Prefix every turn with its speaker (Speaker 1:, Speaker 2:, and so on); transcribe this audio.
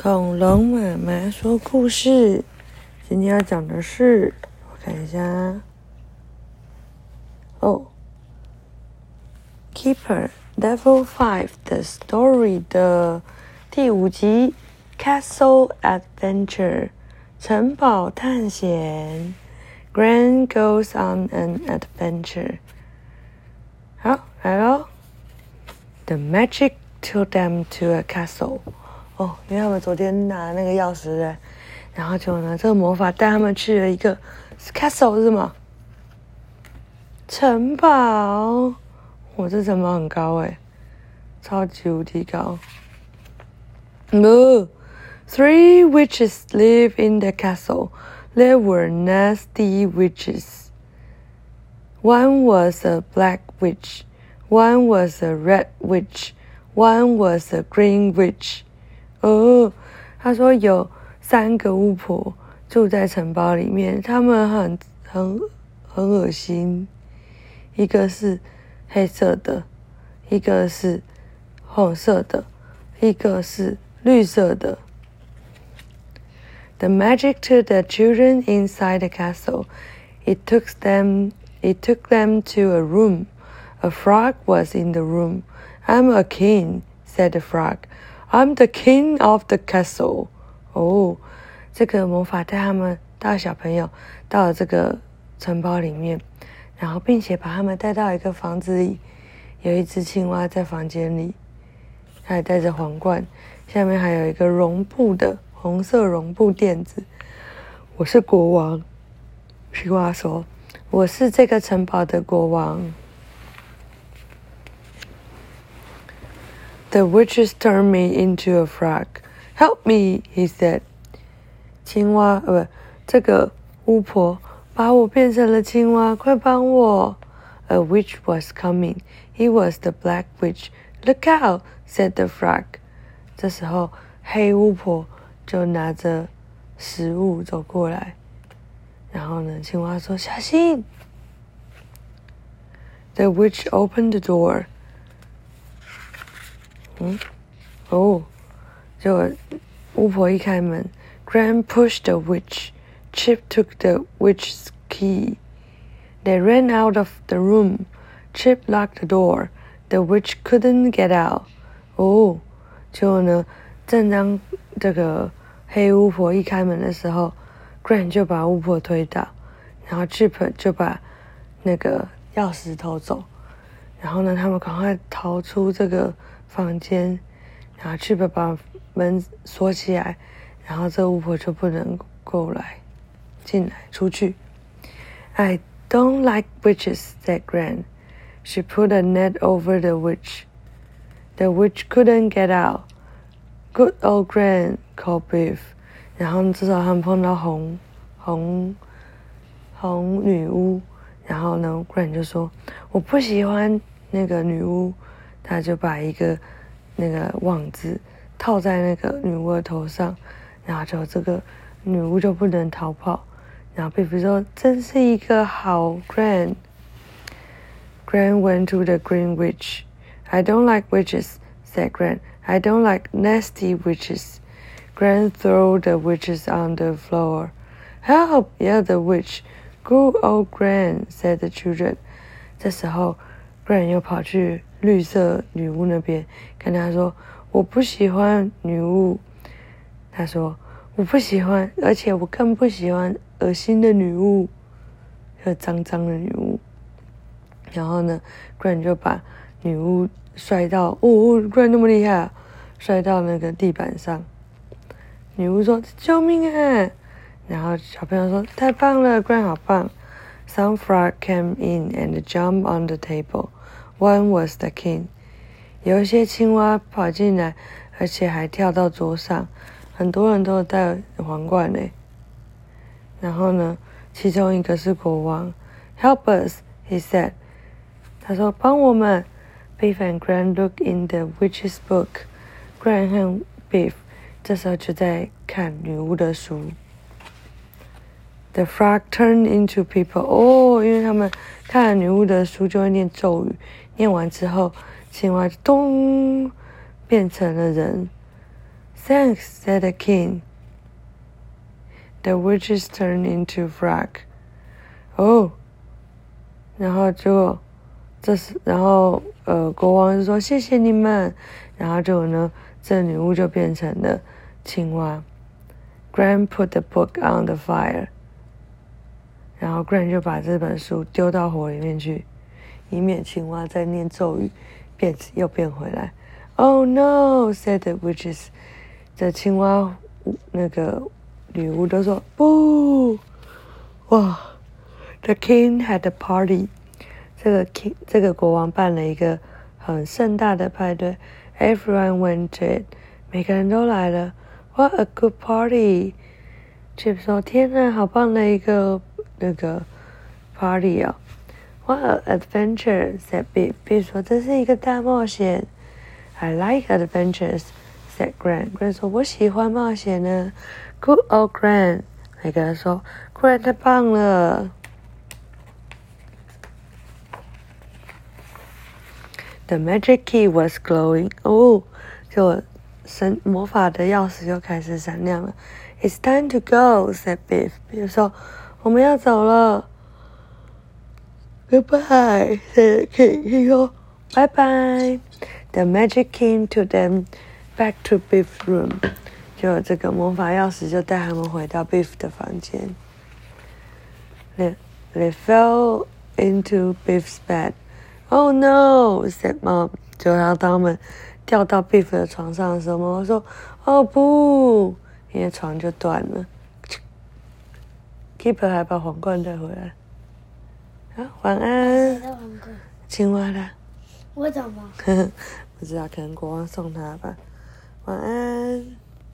Speaker 1: 恐龙妈妈说故事，今天要讲的是，我看一下，哦，Keeper Level Five 的 Story 的第五集 Castle Adventure 城堡探险 Grand goes on an adventure。好，来喽，The magic took them to a castle。哦，因为他们昨天拿那个钥匙，然后就呢，这个魔法带他们去了一个 castle 是吗？城堡，我这城堡很高诶，超级无敌高。No, three witches live in the castle. They were nasty witches. One was a black witch, one was a red witch, one was a green witch. 哦，他说有三个巫婆住在城堡里面，他们很很很恶心。一个是黑色的，一个是红色的，一个是绿色的。The magic to the children inside the castle. It took them. It took them to a room. A frog was in the room. I'm a king," said the frog. I'm the king of the castle。哦，这个魔法带他们带小朋友到了这个城堡里面，然后并且把他们带到一个房子里，有一只青蛙在房间里，它还戴着皇冠，下面还有一个绒布的红色绒布垫子。我是国王，青蛙说：“我是这个城堡的国王。” The witches turned me into a frog. Help me, he said. 青蛙，呃，不，这个巫婆把我变成了青蛙，快帮我！A witch was coming. He was the black witch. Look out! said the frog. 这时候，黑巫婆就拿着食物走过来，然后呢，青蛙说：“小心！” The witch opened the door. 嗯，哦，就巫婆一开门，Grand pushed the witch. Chip took the witch's key. They ran out of the room. Chip locked the door. The witch couldn't get out. 哦，就呢，正当这个黑巫婆一开门的时候，Grand 就把巫婆推倒，然后 Chip 就把那个钥匙偷走，然后呢，他们赶快逃出这个。房间，然后去把把门锁起来，然后这巫婆就不能过来进来出去。I don't like witches," said Grand. She put a net over the witch. The witch couldn't get out. Good old Grand called Biff. 然后至少他们碰到红红红女巫，然后呢，Gran 就说我不喜欢那个女巫。他就把一个那个网子套在那个女巫的头上，然后就这个女巫就不能逃跑。然后贝贝说：“真是一个好 grand。” Grand went to the Green Witch. I don't like witches," said Grand. "I don't like nasty witches." Grand threw the witches on the floor. "Help!" yelled the witch. "Go, old Grand," said the children. 这时候，Grand 又跑去。绿色女巫那边跟他说：“我不喜欢女巫。”他说：“我不喜欢，而且我更不喜欢恶心的女巫，和脏脏的女巫。”然后呢，Gran 就把女巫摔到，哦，Gran 那么厉害，摔到那个地板上。女巫说：“救命啊！”然后小朋友说：“太棒了，Gran 好棒。” Some frog came in and jumped on the table. One was the king，有一些青蛙跑进来，而且还跳到桌上。很多人都戴皇冠呢。然后呢，其中一个是国王。Help us，he said。他说：“帮我们。” Beef and Grand look in the witch's book。Gran 和 Beef 这时候就在看女巫的书。The frog turned into people。哦，因为他们看了女巫的书，就会念咒语。念完之后，青蛙就咚变成了人。Thanks, said the king. The witches turned into frog. 哦，然后就这是，然后呃，国王就说谢谢你们，然后就呢，这女巫就变成了青蛙。Grand put the book on the fire，然后 Gran 就把这本书丢到火里面去，以免青蛙再念咒语变又变回来。Oh no! said the witches。这青蛙那个女巫都说不，哇！The king had a party。这个 king 这个国王办了一个很盛大的派对，Everyone went to it，每个人都来了。What a good party! Chip 说：“天呐，好棒的一个那个 party 哦！What an adventure!” said Big. Big 说：“这是一个大冒险。” I like adventures, said Gran. Gran 说：“我喜欢冒险呢。” Good old Gran. 每个人说：“Gran 太棒了。” The magic key was glowing. 哦，就神魔法的钥匙又开始闪亮了。It's time to go," said Biff. 比如说， 我们要走了。Goodbye, said the king. 他说：“拜拜。” The magic key took them back to Biff's room. 就这个魔法钥匙就带他们回到 Biff 的房间。They they fell into Biff's bed. Oh no! said mom. 就当他们掉到 Beef 的床上的时候，妈妈说：“哦不，因为床就断了。”Keeper 还把皇冠带回来。啊，晚安。青蛙啦。
Speaker 2: 我怎么？
Speaker 1: 不知道，可能国王送他吧。晚安。